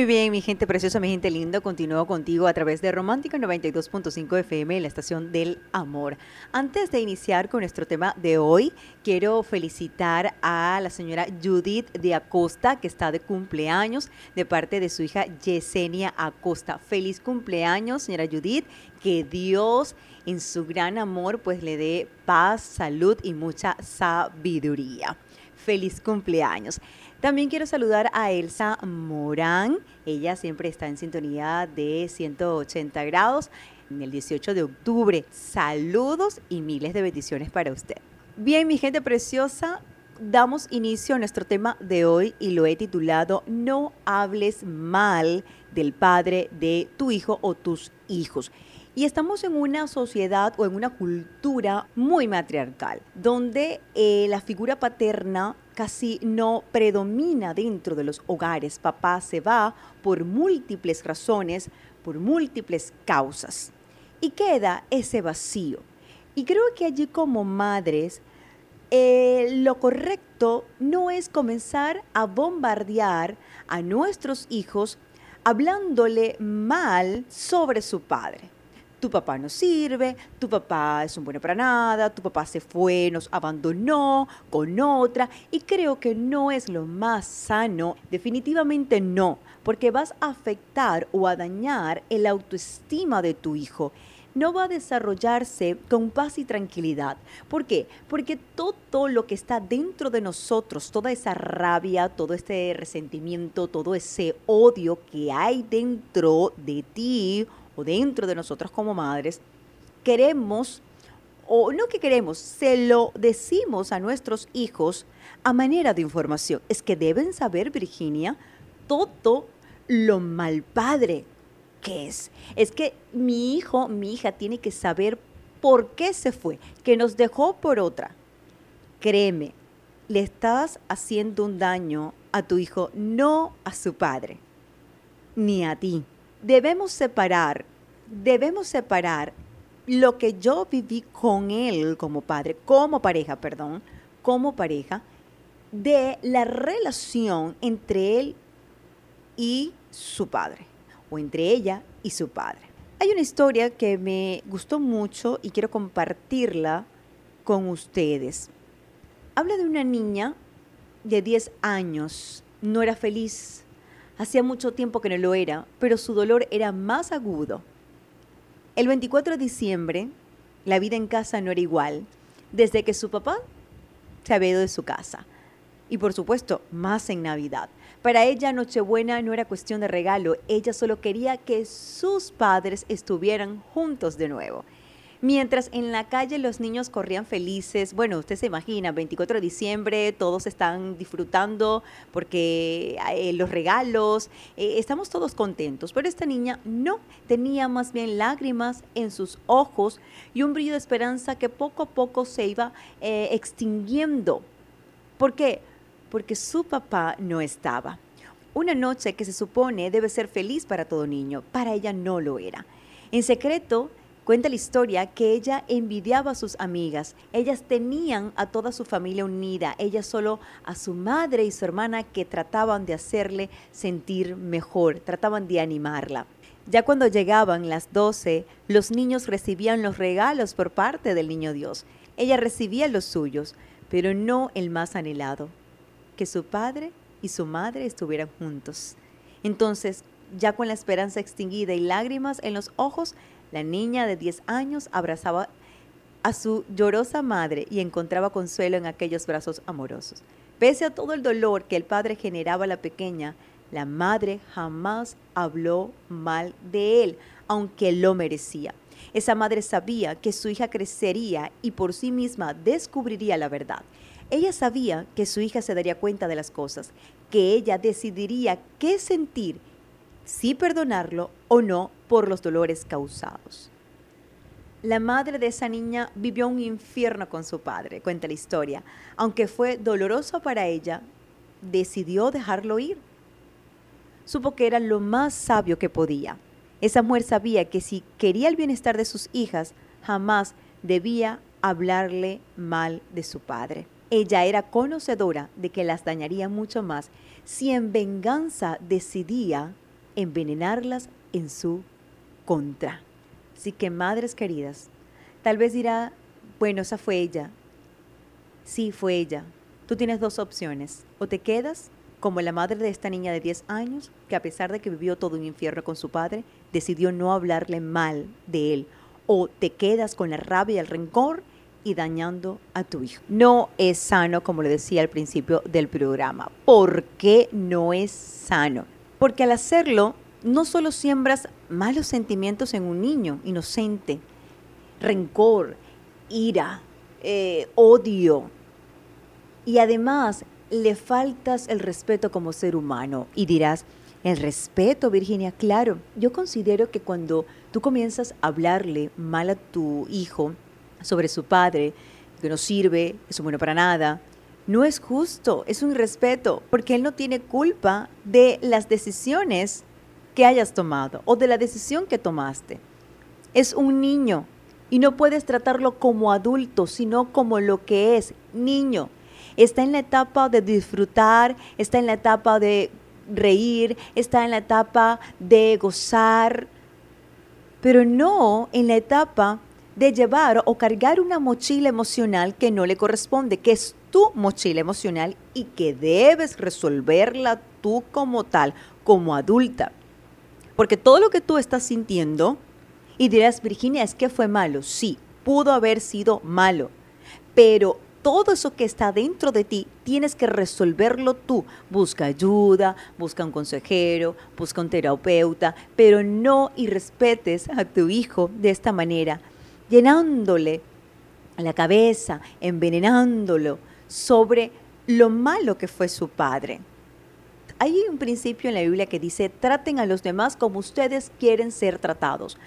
Muy bien, mi gente preciosa, mi gente lindo, continúo contigo a través de Romántica 92.5 FM, la estación del amor. Antes de iniciar con nuestro tema de hoy, quiero felicitar a la señora Judith de Acosta, que está de cumpleaños, de parte de su hija Yesenia Acosta. Feliz cumpleaños, señora Judith, que Dios en su gran amor pues le dé paz, salud y mucha sabiduría. Feliz cumpleaños. También quiero saludar a Elsa Morán. Ella siempre está en sintonía de 180 grados en el 18 de octubre. Saludos y miles de bendiciones para usted. Bien, mi gente preciosa, damos inicio a nuestro tema de hoy y lo he titulado No hables mal del padre de tu hijo o tus hijos. Y estamos en una sociedad o en una cultura muy matriarcal, donde eh, la figura paterna casi no predomina dentro de los hogares. Papá se va por múltiples razones, por múltiples causas. Y queda ese vacío. Y creo que allí como madres, eh, lo correcto no es comenzar a bombardear a nuestros hijos hablándole mal sobre su padre tu papá no sirve, tu papá es un bueno para nada, tu papá se fue, nos abandonó con otra y creo que no es lo más sano, definitivamente no, porque vas a afectar o a dañar el autoestima de tu hijo no va a desarrollarse con paz y tranquilidad. ¿Por qué? Porque todo lo que está dentro de nosotros, toda esa rabia, todo este resentimiento, todo ese odio que hay dentro de ti dentro de nosotros como madres, queremos, o no que queremos, se lo decimos a nuestros hijos a manera de información. Es que deben saber, Virginia, todo lo mal padre que es. Es que mi hijo, mi hija tiene que saber por qué se fue, que nos dejó por otra. Créeme, le estás haciendo un daño a tu hijo, no a su padre, ni a ti. Debemos separar debemos separar lo que yo viví con él como padre, como pareja, perdón, como pareja, de la relación entre él y su padre, o entre ella y su padre. Hay una historia que me gustó mucho y quiero compartirla con ustedes. Habla de una niña de 10 años, no era feliz, hacía mucho tiempo que no lo era, pero su dolor era más agudo el 24 de diciembre, la vida en casa no era igual, desde que su papá se había ido de su casa. Y por supuesto, más en Navidad. Para ella Nochebuena no era cuestión de regalo, ella solo quería que sus padres estuvieran juntos de nuevo. Mientras en la calle los niños corrían felices, bueno, usted se imagina, 24 de diciembre, todos están disfrutando porque eh, los regalos, eh, estamos todos contentos, pero esta niña no, tenía más bien lágrimas en sus ojos y un brillo de esperanza que poco a poco se iba eh, extinguiendo. ¿Por qué? Porque su papá no estaba. Una noche que se supone debe ser feliz para todo niño, para ella no lo era. En secreto, Cuenta la historia que ella envidiaba a sus amigas. Ellas tenían a toda su familia unida, ella solo a su madre y su hermana que trataban de hacerle sentir mejor, trataban de animarla. Ya cuando llegaban las doce, los niños recibían los regalos por parte del niño Dios. Ella recibía los suyos, pero no el más anhelado, que su padre y su madre estuvieran juntos. Entonces, ya con la esperanza extinguida y lágrimas en los ojos, la niña de 10 años abrazaba a su llorosa madre y encontraba consuelo en aquellos brazos amorosos. Pese a todo el dolor que el padre generaba a la pequeña, la madre jamás habló mal de él, aunque lo merecía. Esa madre sabía que su hija crecería y por sí misma descubriría la verdad. Ella sabía que su hija se daría cuenta de las cosas, que ella decidiría qué sentir, si perdonarlo o no por los dolores causados. La madre de esa niña vivió un infierno con su padre, cuenta la historia. Aunque fue doloroso para ella, decidió dejarlo ir. Supo que era lo más sabio que podía. Esa mujer sabía que si quería el bienestar de sus hijas, jamás debía hablarle mal de su padre. Ella era conocedora de que las dañaría mucho más si en venganza decidía envenenarlas en su contra. Así que madres queridas, tal vez dirá, bueno, esa fue ella. Sí, fue ella. Tú tienes dos opciones. O te quedas como la madre de esta niña de 10 años, que a pesar de que vivió todo un infierno con su padre, decidió no hablarle mal de él. O te quedas con la rabia y el rencor y dañando a tu hijo. No es sano, como le decía al principio del programa. ¿Por qué no es sano? Porque al hacerlo, no solo siembras malos sentimientos en un niño inocente, rencor, ira, eh, odio, y además le faltas el respeto como ser humano. Y dirás, el respeto, Virginia, claro. Yo considero que cuando tú comienzas a hablarle mal a tu hijo sobre su padre, que no sirve, es bueno para nada, no es justo, es un respeto, porque él no tiene culpa de las decisiones que hayas tomado o de la decisión que tomaste. Es un niño y no puedes tratarlo como adulto, sino como lo que es, niño está en la etapa de disfrutar, está en la etapa de reír, está en la etapa de gozar, pero no en la etapa de llevar o cargar una mochila emocional que no le corresponde, que es tu mochila emocional y que debes resolverla tú como tal, como adulta. Porque todo lo que tú estás sintiendo, y dirás, Virginia, es que fue malo, sí, pudo haber sido malo, pero todo eso que está dentro de ti tienes que resolverlo tú. Busca ayuda, busca un consejero, busca un terapeuta, pero no y respetes a tu hijo de esta manera, llenándole la cabeza, envenenándolo sobre lo malo que fue su padre. Hay un principio en la Biblia que dice, traten a los demás como ustedes quieren ser tratados.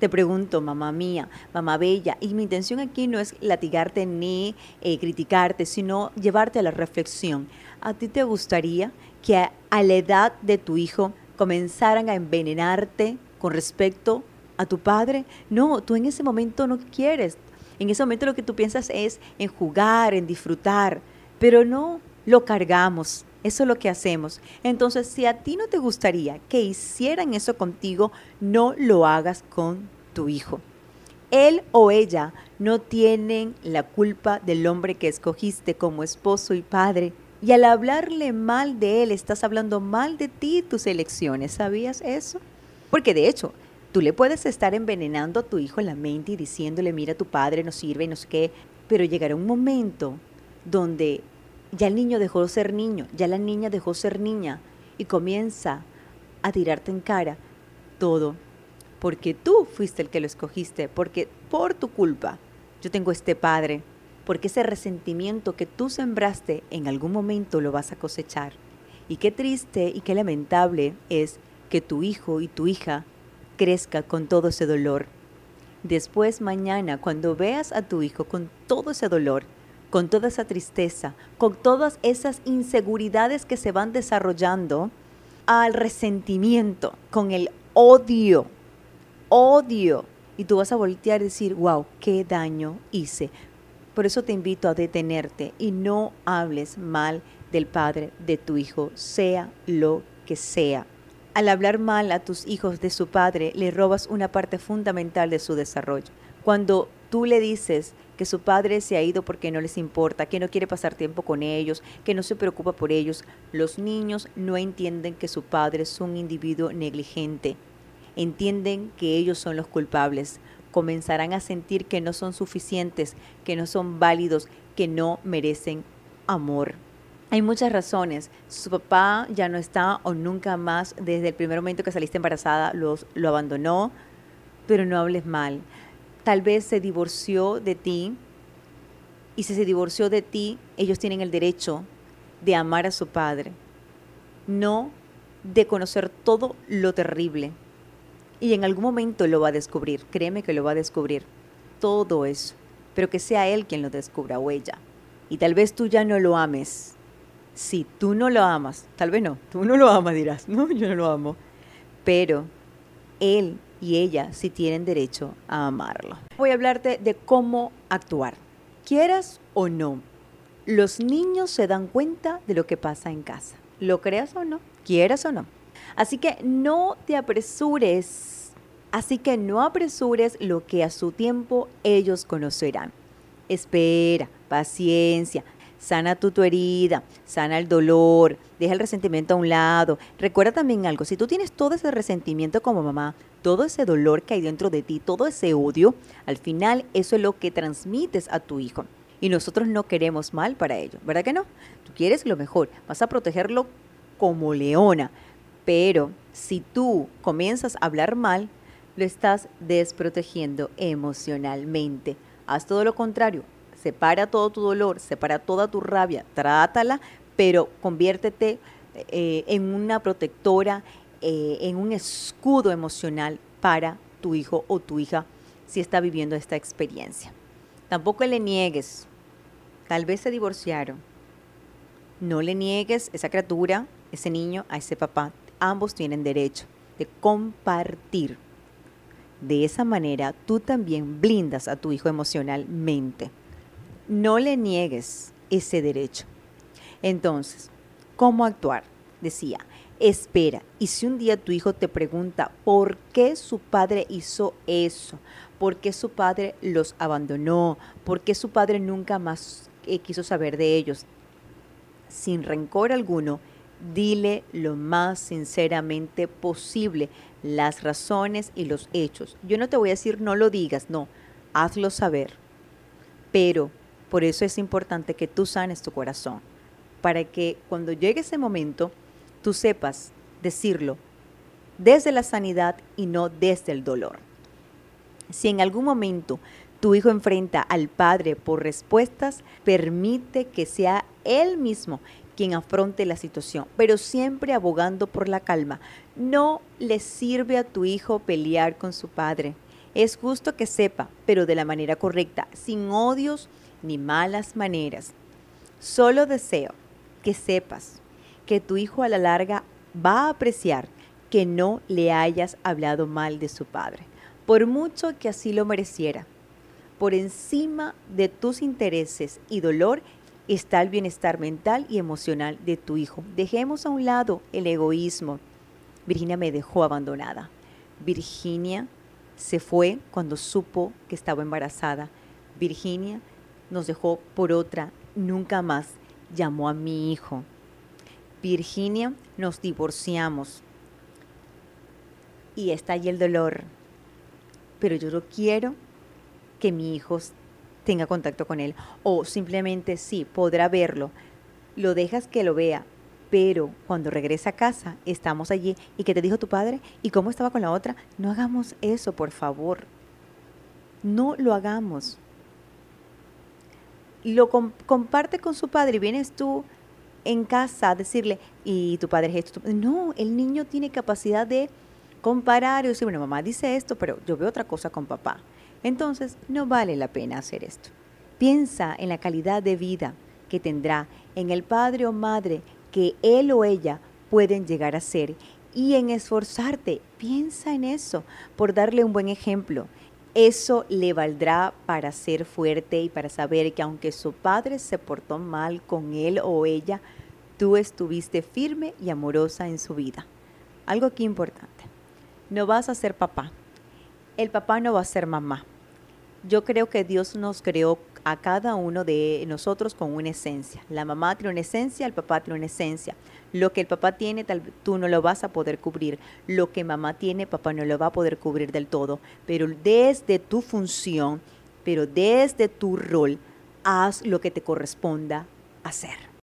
Te pregunto, mamá mía, mamá bella, y mi intención aquí no es latigarte ni eh, criticarte, sino llevarte a la reflexión. ¿A ti te gustaría que a, a la edad de tu hijo comenzaran a envenenarte con respecto a tu padre? No, tú en ese momento no quieres. En ese momento lo que tú piensas es en jugar, en disfrutar, pero no lo cargamos. Eso es lo que hacemos. Entonces, si a ti no te gustaría que hicieran eso contigo, no lo hagas con tu hijo. Él o ella no tienen la culpa del hombre que escogiste como esposo y padre. Y al hablarle mal de él, estás hablando mal de ti y tus elecciones. ¿Sabías eso? Porque de hecho, tú le puedes estar envenenando a tu hijo en la mente y diciéndole, mira, tu padre no sirve y no sé qué, pero llegará un momento donde ya el niño dejó de ser niño, ya la niña dejó de ser niña y comienza a tirarte en cara todo, porque tú fuiste el que lo escogiste, porque por tu culpa yo tengo este padre, porque ese resentimiento que tú sembraste en algún momento lo vas a cosechar. Y qué triste y qué lamentable es que tu hijo y tu hija crezca con todo ese dolor. Después mañana, cuando veas a tu hijo con todo ese dolor, con toda esa tristeza, con todas esas inseguridades que se van desarrollando, al resentimiento, con el odio, odio. Y tú vas a voltear y decir, wow, qué daño hice. Por eso te invito a detenerte y no hables mal del padre de tu hijo, sea lo que sea. Al hablar mal a tus hijos de su padre, le robas una parte fundamental de su desarrollo. Cuando tú le dices que su padre se ha ido porque no les importa, que no quiere pasar tiempo con ellos, que no se preocupa por ellos, los niños no entienden que su padre es un individuo negligente. Entienden que ellos son los culpables. Comenzarán a sentir que no son suficientes, que no son válidos, que no merecen amor. Hay muchas razones. Su papá ya no está o nunca más, desde el primer momento que saliste embarazada, los, lo abandonó, pero no hables mal tal vez se divorció de ti y si se divorció de ti, ellos tienen el derecho de amar a su padre, no de conocer todo lo terrible. Y en algún momento lo va a descubrir, créeme que lo va a descubrir, todo eso, pero que sea él quien lo descubra o ella. Y tal vez tú ya no lo ames. Si tú no lo amas, tal vez no, tú no lo amas, dirás, no, yo no lo amo, pero él y ella sí tienen derecho a amarlo. Voy a hablarte de cómo actuar. Quieras o no, los niños se dan cuenta de lo que pasa en casa. ¿Lo creas o no? ¿Quieras o no? Así que no te apresures, así que no apresures lo que a su tiempo ellos conocerán. Espera, paciencia, sana tu, tu herida, sana el dolor, deja el resentimiento a un lado. Recuerda también algo, si tú tienes todo ese resentimiento como mamá, todo ese dolor que hay dentro de ti, todo ese odio, al final eso es lo que transmites a tu hijo. Y nosotros no queremos mal para ello, ¿verdad que no? Tú quieres lo mejor, vas a protegerlo como leona, pero si tú comienzas a hablar mal, lo estás desprotegiendo emocionalmente. Haz todo lo contrario, separa todo tu dolor, separa toda tu rabia, trátala, pero conviértete eh, en una protectora, eh, en un escudo emocional para tu hijo o tu hija si está viviendo esta experiencia. Tampoco le niegues, tal vez se divorciaron. No le niegues esa criatura, ese niño, a ese papá. Ambos tienen derecho de compartir. De esa manera tú también blindas a tu hijo emocionalmente no le niegues ese derecho. Entonces, ¿cómo actuar? Decía, espera. Y si un día tu hijo te pregunta por qué su padre hizo eso, por qué su padre los abandonó, por qué su padre nunca más eh, quiso saber de ellos, sin rencor alguno, dile lo más sinceramente posible las razones y los hechos. Yo no te voy a decir no lo digas, no, hazlo saber. Pero por eso es importante que tú sanes tu corazón, para que cuando llegue ese momento, tú sepas decirlo desde la sanidad y no desde el dolor. Si en algún momento tu hijo enfrenta al padre por respuestas, permite que sea él mismo quien afronte la situación, pero siempre abogando por la calma. No le sirve a tu hijo pelear con su padre. Es justo que sepa, pero de la manera correcta, sin odios ni malas maneras. Solo deseo que sepas que tu hijo a la larga va a apreciar que no le hayas hablado mal de su padre, por mucho que así lo mereciera. Por encima de tus intereses y dolor está el bienestar mental y emocional de tu hijo. Dejemos a un lado el egoísmo. Virginia me dejó abandonada. Virginia se fue cuando supo que estaba embarazada. Virginia nos dejó por otra, nunca más llamó a mi hijo. Virginia, nos divorciamos. Y está ahí el dolor. Pero yo no quiero que mi hijo tenga contacto con él. O simplemente sí, podrá verlo. Lo dejas que lo vea. Pero cuando regresa a casa, estamos allí. ¿Y qué te dijo tu padre? ¿Y cómo estaba con la otra? No hagamos eso, por favor. No lo hagamos lo comparte con su padre y vienes tú en casa a decirle, y tu padre es esto. No, el niño tiene capacidad de comparar y decir, bueno, mamá dice esto, pero yo veo otra cosa con papá. Entonces, no vale la pena hacer esto. Piensa en la calidad de vida que tendrá, en el padre o madre que él o ella pueden llegar a ser y en esforzarte. Piensa en eso, por darle un buen ejemplo eso le valdrá para ser fuerte y para saber que aunque su padre se portó mal con él o ella, tú estuviste firme y amorosa en su vida. Algo aquí importante. No vas a ser papá. El papá no va a ser mamá. Yo creo que Dios nos creó a cada uno de nosotros con una esencia. La mamá tiene una esencia, el papá tiene una esencia. Lo que el papá tiene, tal, tú no lo vas a poder cubrir. Lo que mamá tiene, papá no lo va a poder cubrir del todo. Pero desde tu función, pero desde tu rol, haz lo que te corresponda hacer.